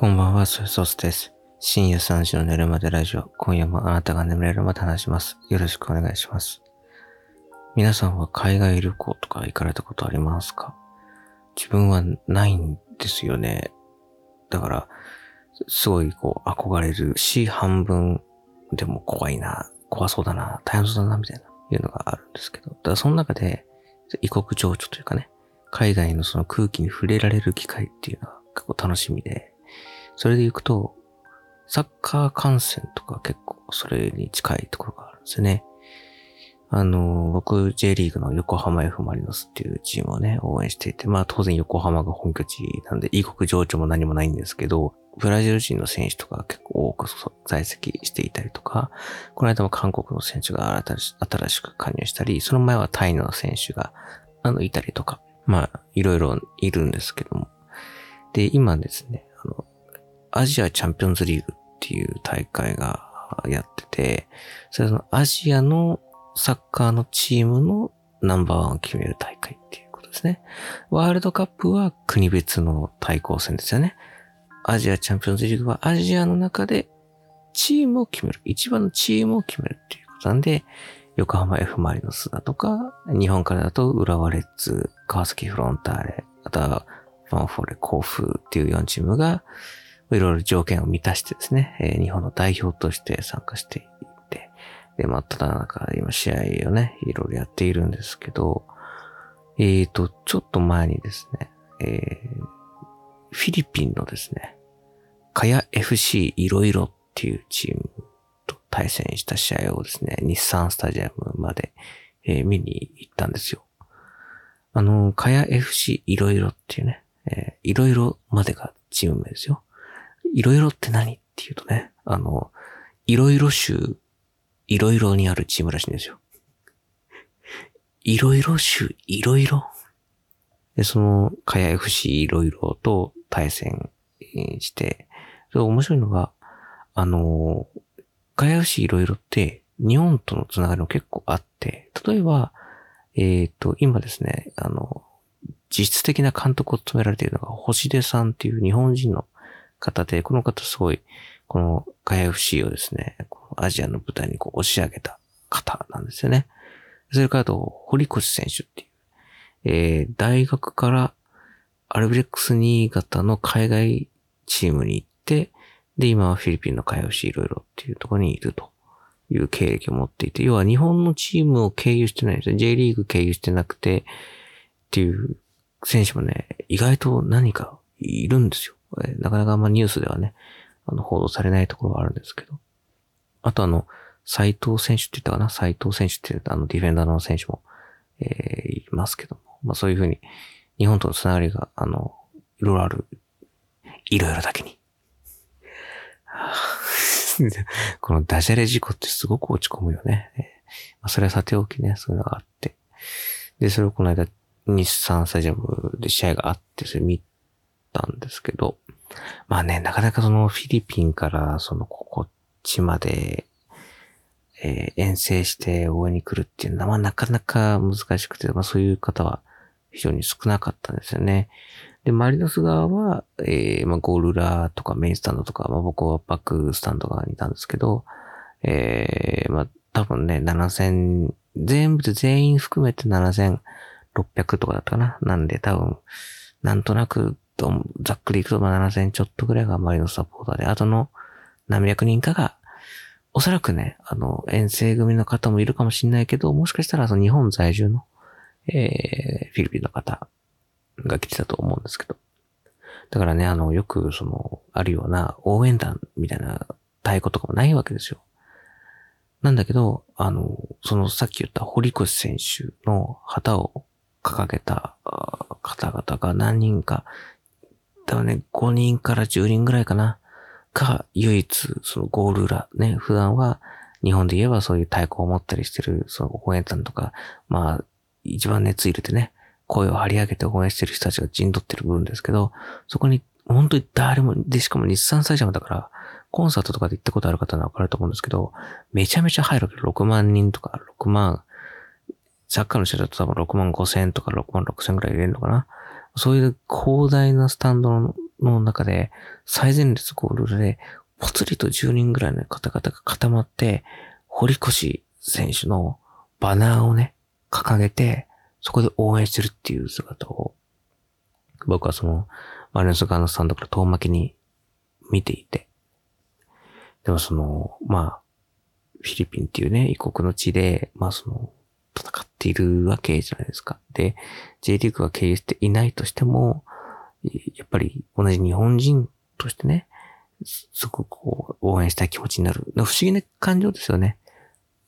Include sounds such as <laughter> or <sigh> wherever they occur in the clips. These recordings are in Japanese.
こんばんは、ソソースです。深夜3時の寝るまでラジオ。今夜もあなたが眠れるまで話します。よろしくお願いします。皆さんは海外旅行とか行かれたことありますか？自分はないんですよね。だから、すごいこう憧れるし、半分でも怖いな、怖そうだな、大変そうだな、みたいな、いうのがあるんですけど。だからその中で、異国情緒というかね、海外のその空気に触れられる機会っていうのは結構楽しみで、それで行くと、サッカー観戦とか結構それに近いところがあるんですね。あの、僕 J リーグの横浜 F マリノスっていうチームをね、応援していて、まあ当然横浜が本拠地なんで異国情緒も何もないんですけど、ブラジル人の選手とか結構多く在籍していたりとか、この間も韓国の選手が新しく加入したり、その前はタイの選手があのいたりとか、まあいろいろいるんですけども。で、今ですね、あの、アジアチャンピオンズリーグっていう大会がやってて、それそのアジアのサッカーのチームのナンバーワンを決める大会っていうことですね。ワールドカップは国別の対抗戦ですよね。アジアチャンピオンズリーグはアジアの中でチームを決める。一番のチームを決めるっていうことなんで、横浜 F マリノスだとか、日本からだと浦和レッズ、川崎フロンターレ、あとはファンフォーレ、甲府っていう4チームが、いろいろ条件を満たしてですね、えー、日本の代表として参加していって、で、まあ、ただなんか今試合をね、いろいろやっているんですけど、えーと、ちょっと前にですね、えー、フィリピンのですね、カヤ FC いろいろっていうチームと対戦した試合をですね、日産スタジアムまで、えー、見に行ったんですよ。あの、カヤ FC いろいろっていうね、えー、いろいろまでがチーム名ですよ。いろいろって何っていうとね、あの、いろいろ州、いろいろにあるチームらしいんですよ。いろいろ州、いろいろ。で、その、かや FC いろいろと対戦して、それ面白いのが、あの、かや FC いろいろって、日本とのつながりも結構あって、例えば、えっ、ー、と、今ですね、あの、実質的な監督を務められているのが、星出さんっていう日本人の方で、この方すごい、このガヤ FC をですね、アジアの舞台にこう押し上げた方なんですよね。それからと、堀越選手っていう、えー、大学からアルビレックス新潟の海外チームに行って、で、今はフィリピンのガヤ FC いろいろっていうところにいるという経歴を持っていて、要は日本のチームを経由してないんですよ。J リーグ経由してなくて、っていう選手もね、意外と何かいるんですよ。なかなかあんまニュースではね、あの、報道されないところはあるんですけど。あとあの、斎藤選手って言ったかな？斎藤選手ってあの、ディフェンダーの選手も、えー、いますけども。まあそういうふうに、日本とのつながりが、あの、いろいろある。いろいろだけに。<laughs> このダジャレ事故ってすごく落ち込むよね。まあ、それはさておきね、そういうのがあって。で、それをこの間、日産スタジアムで試合があって、それ見たんですけど、まあね、なかなかそのフィリピンからそのこっちまで、えー、遠征して応援に来るっていうのは、なかなか難しくて、まあそういう方は非常に少なかったんですよね。で、マリノス側は、えー、まあゴールラーとかメインスタンドとか、まあ僕はバックスタンド側にいたんですけど、えー、まあ多分ね、7000、全部で全員含めて7600とかだったかな。なんで多分、なんとなく、ざっくりいくと、まあ、7000ちょっとぐらいがマリノスサポーターで、あとの何百人かが、おそらくね、あの、遠征組の方もいるかもしれないけど、もしかしたらその日本在住の、えー、フィリピンの方が来てたと思うんですけど。だからね、あの、よくその、あるような応援団みたいな太鼓とかもないわけですよ。なんだけど、あの、そのさっき言った堀越選手の旗を掲げた方々が何人か、多分ね、5人から10人ぐらいかな、が唯一、そのゴール裏、ね、普段は日本で言えばそういう太鼓を持ったりしてる、その応援団とか、まあ、一番熱入れてね、声を張り上げて応援してる人たちが陣取ってる部分ですけど、そこに本当に誰も、で、しかも日産スタジアムだから、コンサートとかで行ったことある方はわかると思うんですけど、めちゃめちゃ入るわけ6万人とか、6万、サッカーの人だと多分6万5千とか6万6千ぐらい入れるのかな。そういう広大なスタンドの中で、最前列ゴールで、ぽつりと10人ぐらいの方々が固まって、堀越選手のバナーをね、掲げて、そこで応援してるっていう姿を、僕はその、マリノス側のスタンドから遠巻きに見ていて、でもその、まあ、フィリピンっていうね、異国の地で、まあその、戦っているわけじゃないですか。で、J リーグが経営していないとしても、やっぱり同じ日本人としてね、すごくこう、応援したい気持ちになる。不思議な感情ですよね。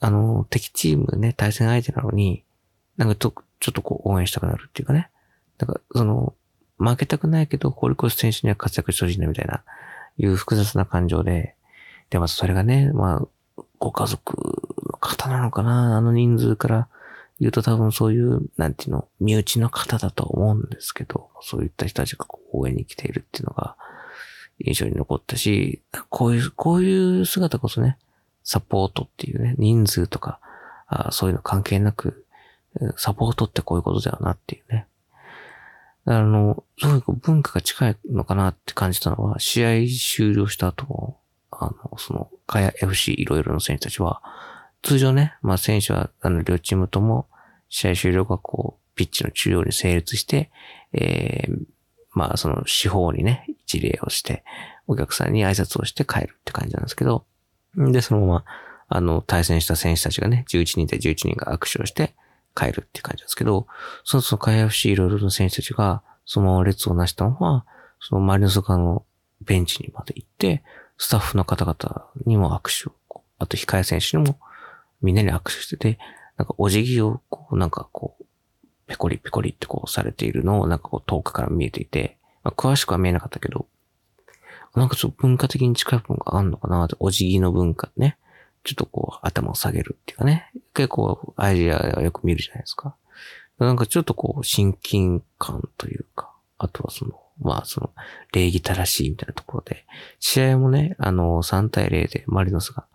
あの、敵チームね、対戦相手なのに、なんかちょちょっとこう応援したくなるっていうかね。だか、その、負けたくないけど、堀越選手には活躍してほしいなみたいな、いう複雑な感情で、で、まずそれがね、まあ、ご家族の方なのかなあの人数から言うと多分そういう、なんていうの、身内の方だと思うんですけど、そういった人たちが応援に来ているっていうのが印象に残ったし、こういう、こういう姿こそね、サポートっていうね、人数とか、あそういうの関係なく、サポートってこういうことだよなっていうね。あの、そういう文化が近いのかなって感じたのは、試合終了した後、あの、その、かや FC いろいろの選手たちは、通常ね、まあ選手は、あの、両チームとも、試合終了がこう、ピッチの中央に成立して、えー、まあその四方にね、一礼をして、お客さんに挨拶をして帰るって感じなんですけど、で、そのまま、あの、対戦した選手たちがね、11人で11人が握手をして帰るって感じなんですけど、そのその海 FC いろいろの選手たちが、そのまま列をなしたのは、そのマリノスのベンチにまで行って、スタッフの方々にも握手を、あと控え選手にもみんなに握手してて、なんかお辞儀をこう、なんかこう、ペコリペコリってこうされているのをなんかこう遠くから見えていて、まあ、詳しくは見えなかったけど、なんかちょっと文化的に近い部分があるのかなって、お辞儀の文化ね。ちょっとこう頭を下げるっていうかね。結構アジアはよく見るじゃないですか。なんかちょっとこう親近感というか、あとはその、まあその、礼儀正しいみたいなところで、試合もね、あの、3対0でマリノスが、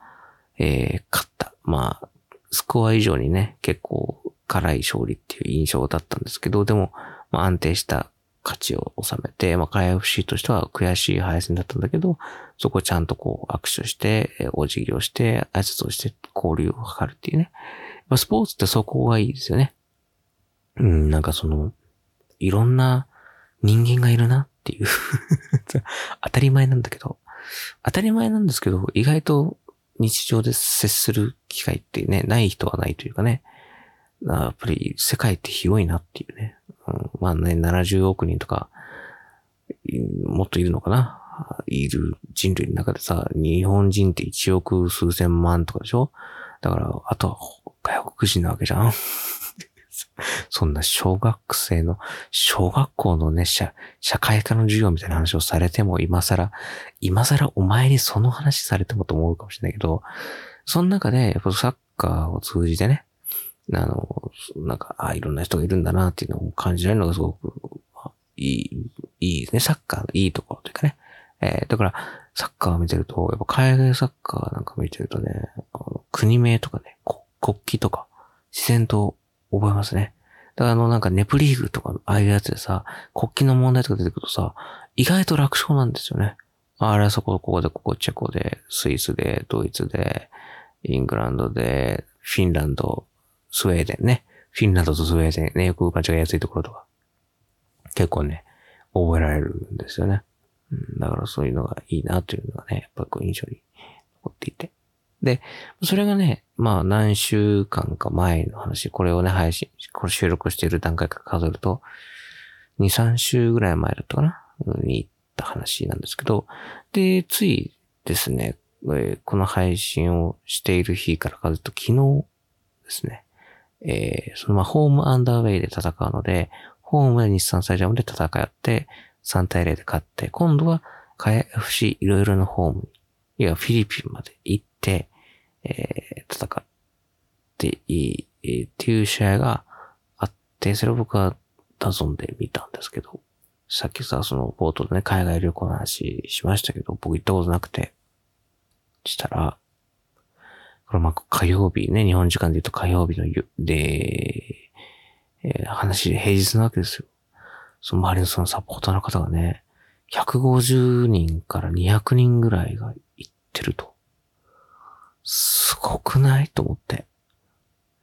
えー、勝った。まあ、スコア以上にね、結構辛い勝利っていう印象だったんですけど、でも、まあ、安定した勝ちを収めて、まあ、海 FC としては悔しい敗戦だったんだけど、そこをちゃんとこう握手して、お辞儀をして、挨拶をして交流を図るっていうね。まあ、スポーツってそこがいいですよね。うん、なんかその、いろんな人間がいるなっていう <laughs> 当たり前なんだけど、当たり前なんですけど、意外と日常で接する機会ってね、ない人はないというかね、やっぱり世界って広いなっていうね。うん、まあね、70億人とか、もっといるのかな。いる人類の中でさ、日本人って1億数千万とかでしょ？だから、あとは外国人なわけじゃん。<laughs> そんな小学生の、小学校のね、社、社会科の授業みたいな話をされても、今更、今更お前にその話されてもと思うかもしれないけど、その中で、やっぱサッカーを通じてね、あの、なんか、あいろんな人がいるんだなっていうのを感じられるのがすごく、いい、いいですね。サッカーのいいところというかね。えー、だから、サッカーを見てると、やっぱ海外サッカーなんか見てるとね、あの国名とかね、国旗とか、自然と覚えますね。だからあのなんかネプリーグとか、ああいうやつでさ、国旗の問題とか出てくるとさ、意外と楽勝なんですよね。あれはそこ、ここで、ここ、チェコで、スイスで、ドイツで、イングランドで、フィンランド、スウェーデンね。フィンランドとスウェーデンね、よく間違いやすいところとか、結構ね、覚えられるんですよね。うん、だからそういうのがいいなというのがね、やっぱこう印象に残っていて。で、それがね、まあ何週間か前の話、これをね、配信、これ収録している段階から数えると、2、3週ぐらい前だったかな？に行った話なんですけど、で、ついですね、えこの配信をしている日から数えると昨日ですね、えー、そのまあホームアンダーウェイで戦うので、ホームで日産スタジアムで戦って、3対0で勝って、今度は、かや FC いろいろなホーム、いや、フィリピンまで行って、えー、戦っていい、えー、っていう試合があって、それを僕はダゾンで見たんですけど、さっきさ、その冒頭でね、海外旅行の話しましたけど、僕行ったことなくて、したら、これまあ火曜日ね、日本時間で言うと火曜日のゆで、えー、話で平日なわけですよ。その周りのそのサポーターの方がね、150人から200人ぐらいが行ってると。すごくない？と思って。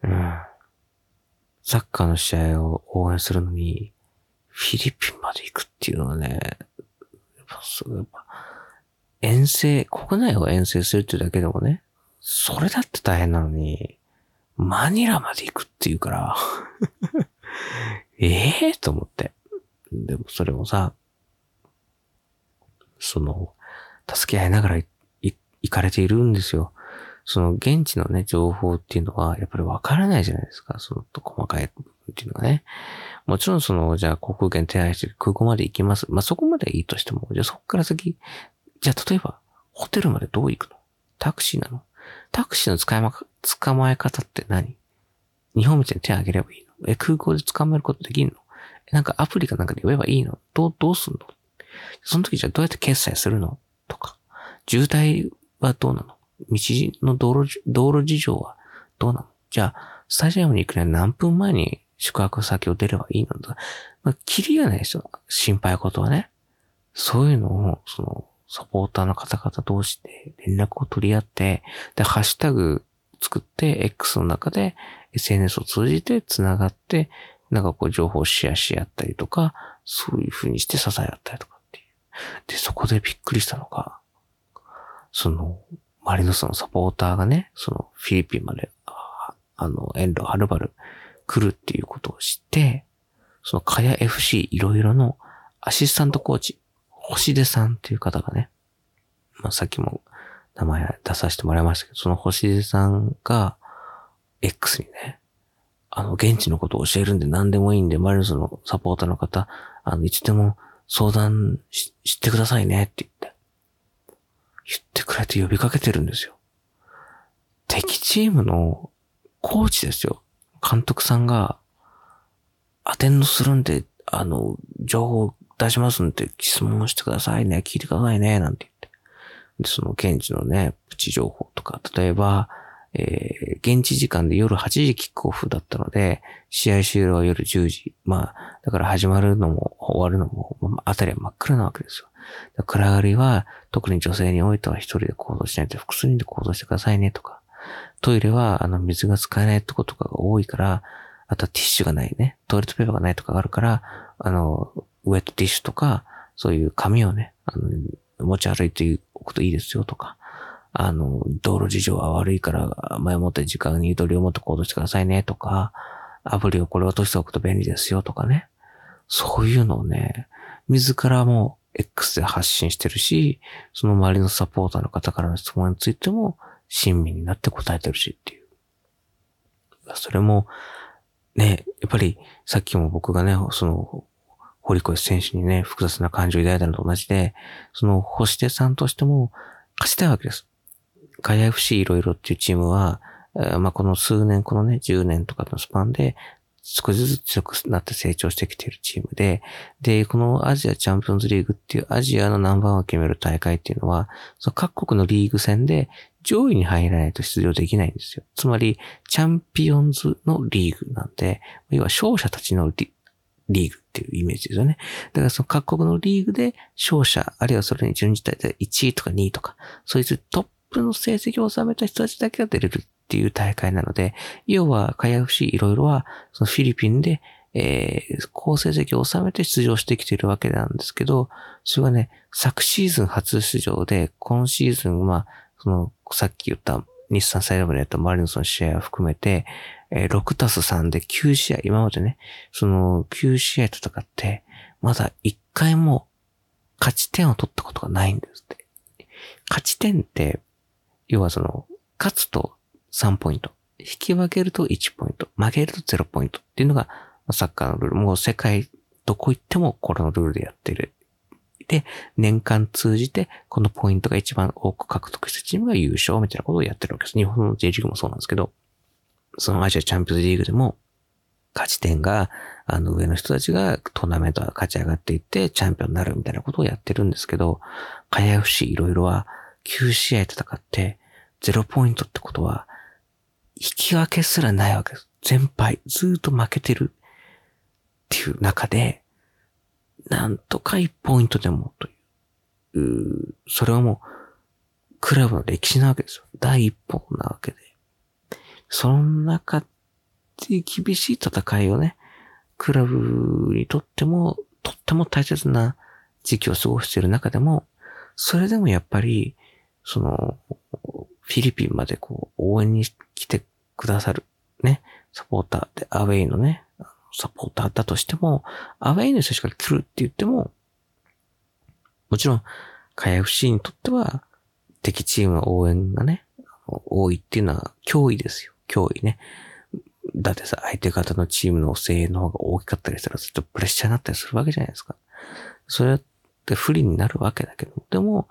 うん。サッカーの試合を応援するのに、フィリピンまで行くっていうのはね、やっぱすごい、遠征、国内を遠征するっていうだけでもね、それだって大変なのに、マニラまで行くっていうから <laughs> ええと思って。でもそれもさ、その、助け合いながら行かれているんですよ。その現地のね、情報っていうのは、やっぱりわからないじゃないですか。そのと細かいっていうのがね。もちろんその、じゃあ航空券手配して空港まで行きます。まあ、そこまでいいとしても、じゃあそこから先、じゃあ例えば、ホテルまでどう行くの？タクシーなの？タクシーの使いま、捕まえ方って何？日本みたいに手を挙げればいいの？え、空港で捕まえることできんの？えなんかアプリかなんかで呼べばいいの？どう、どうすんの？その時じゃあどうやって決済するの？とか、渋滞はどうなの？道の道路、道路事情はどうなの？じゃあ、スタジアムに行くには何分前に宿泊先を出ればいいのだ？まあ、キリがないですよ。心配事はね。そういうのを、その、サポーターの方々同士で連絡を取り合って、で、ハッシュタグ作って、X の中で SNS を通じて繋がって、なんかこう情報をシェアし合ったりとか、そういう風にして支え合ったりとかっていう。で、そこでびっくりしたのが、その、マリノスのサポーターがね、そのフィリピンまで、あの、遠路はるばる来るっていうことを知って、そのカヤ FC いろいろのアシスタントコーチ、星出さんっていう方がね、まあ、さっきも名前出させてもらいましたけど、その星出さんが、X にね、あの、現地のことを教えるんで何でもいいんで、マリノスのサポーターの方、あの、いつでも相談し、してくださいねって言って。言ってくれて呼びかけてるんですよ。敵チームのコーチですよ。監督さんが、アテンドするんで、あの、情報出しますんで質問してくださいね、聞いてくださいね、なんて言って。で、その現地のね、プチ情報とか、例えば、えー、現地時間で夜8時キックオフだったので、試合終了は夜10時。まあ、だから始まるのも終わるのも、まあ、あたりは真っ暗なわけですよ。暗がりは、特に女性においては一人で行動しないと複数人で行動してくださいねとか。トイレは、あの、水が使えないとことかが多いから、あとはティッシュがないね。トイレットペーパーがないとかがあるから、あの、ウェットティッシュとか、そういう紙をね、あの、持ち歩いておくといいですよとか。あの、道路事情は悪いから、前もって時間にゆとりを持って行動してくださいねとか、アプリをこれ落としておくと便利ですよとかね。そういうのをね、自らも X で発信してるし、その周りのサポーターの方からの質問についても、親身になって答えてるしっていう。それも、ね、やっぱりさっきも僕がね、その、堀越選手にね、複雑な感情を抱いたのと同じで、その星手さんとしても勝ちたいわけです。ガイア FC いろいろっていうチームは、まあ、この数年、このね、10年とかのスパンで、少しずつ強くなって成長してきているチームで、で、このアジアチャンピオンズリーグっていうアジアのナンバーワンを決める大会っていうのは、その各国のリーグ戦で上位に入らないと出場できないんですよ。つまり、チャンピオンズのリーグなんで、要は勝者たちのリリーグっていうイメージですよね。だからその各国のリーグで勝者、あるいはそれに準じたで1位とか2位とか、そいうトップの成績を収めた人たちだけが出れるっていう大会なので、要は、カヤ FC いろいろは、そのフィリピンで、えー、好成績を収めて出場してきているわけなんですけど、それはね、昨シーズン初出場で、今シーズンは、その、さっき言った日産サイドブレとマリノスの試合を含めて、えー、6たす3で9試合、今までね、その9試合戦って、まだ1回も勝ち点を取ったことがないんですって。勝ち点って、要はその、勝つと3ポイント、引き分けると1ポイント、負けると0ポイントっていうのが、サッカーのルール。もう世界どこ行ってもこのルールでやってる。で、年間通じて、このポイントが一番多く獲得したチームが優勝みたいなことをやってるわけです。日本の J リーグもそうなんですけど、そのアジアチャンピオンズリーグでも、勝ち点が、あの上の人たちがトーナメントが勝ち上がっていって、チャンピオンになるみたいなことをやってるんですけど、カヤ FC いろいろは、9試合戦って、0ポイントってことは、引き分けすらないわけです。全敗。ずっと負けてるっていう中で、なんとか1ポイントでもという。うそれはもう、クラブの歴史なわけですよ。第一歩なわけで。その中で厳しい戦いをね、クラブにとっても、とっても大切な時期を過ごしている中でも、それでもやっぱり、その、フィリピンまでこう、応援に来てくださる、ね、サポーターで、アウェイのね、サポーターだとしても、アウェイの人しか来るって言っても、もちろん、カヤ FC にとっては、敵チームの応援がね、多いっていうのは脅威ですよ。脅威ね。だってさ、相手方のチームの声援の方が大きかったりしたら、ちょっとプレッシャーになったりするわけじゃないですか。それって不利になるわけだけど、でも、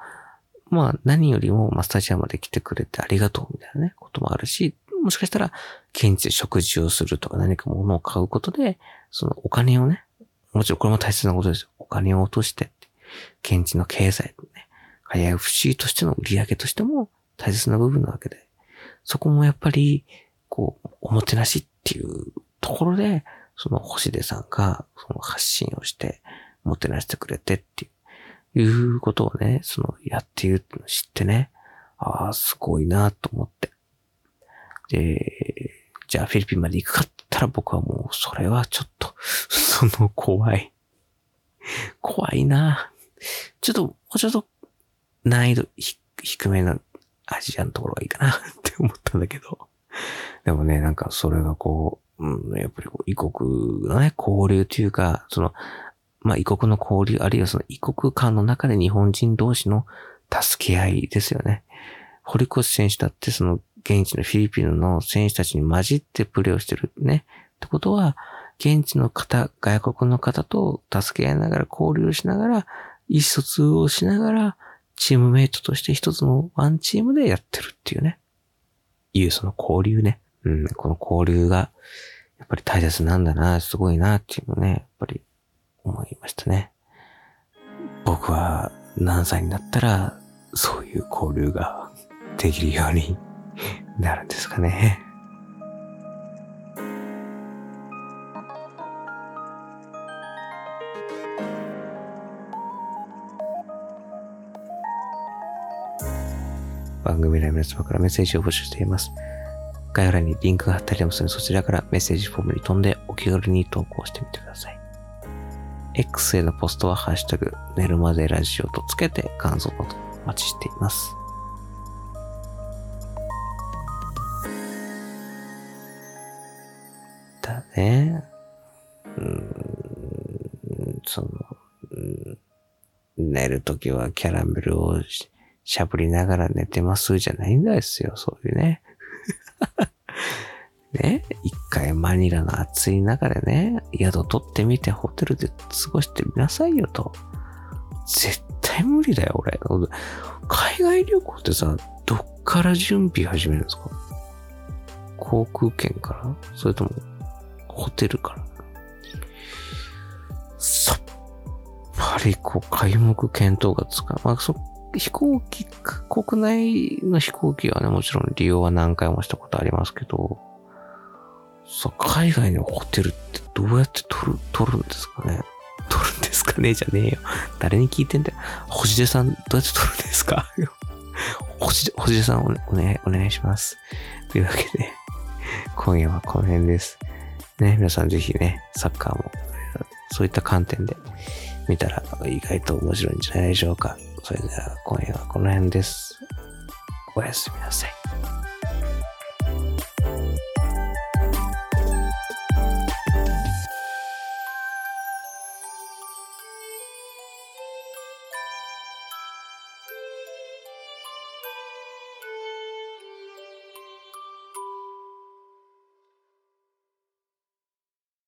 まあ何よりも、まあスタジアムまで来てくれてありがとうみたいなね、こともあるし、もしかしたら、現地で食事をするとか何か物を買うことで、そのお金をね、もちろんこれも大切なことですよ。お金を落として現地の経済のね、IFC としての売り上げとしても大切な部分なわけで、そこもやっぱり、こう、おもてなしっていうところで、その星出さんがその発信をして、もてなしてくれてっていう、いうことをね、そのやっているってのを知ってね、ああ、すごいなと思って。で、じゃあフィリピンまで行くかって言ったら僕はもうそれはちょっと、<laughs> その怖い。怖いなちょっと、もうちょっと難易度低めのアジアのところがいいかな <laughs> って思ったんだけど。でもね、なんかそれがこう、うん、やっぱりこう異国のね、交流というか、その、まあ異国の交流、あるいはその異国間の中で日本人同士の助け合いですよね。堀越選手だってその現地のフィリピンの選手たちに混じってプレーをしてるね。ってことは、現地の方、外国の方と助け合いながら交流しながら、意思疎通をしながら、チームメイトとして一つのワンチームでやってるっていうね。いうその交流ね。うん、この交流が、やっぱり大切なんだな、すごいなっていうのね、やっぱり思いましたね。僕は何歳になったら、そういう交流ができるようになるんですかね。番組内の皆様からメッセージを募集しています。概要欄にリンクが貼ってありますので、そちらからメッセージフォームに飛んでお気軽に投稿してみてください。X へのポストはハッシュタグ、寝るまでラジオとつけて感想などお待ちしています。ね。うん、その、うん、寝るときはキャラメルをしゃぶりながら寝てますじゃないんですよ、そういうね。<laughs> ね、一回マニラの暑い中でね、宿取ってみてホテルで過ごしてみなさいよと。絶対無理だよ、俺。海外旅行ってさ、どっから準備始めるんですか？航空券から？それとも、ホテルからさっぱりこう、開目検討がつか、まあ、そ飛行機、国内の飛行機はね、もちろん利用は何回もしたことありますけど、さ、海外のホテルってどうやって取る、取るんですかね？取るんですかね？じゃねえよ。誰に聞いてんだよ。星出さん、どうやって取るんですか？<laughs> 星出、星出さんお,、ね、お願い、お願いします。というわけで、今夜はこの辺です。ね、皆さんぜひね、サッカーも、そういった観点で見たら意外と面白いんじゃないでしょうか。それでは今夜はこの辺です。おやすみなさい。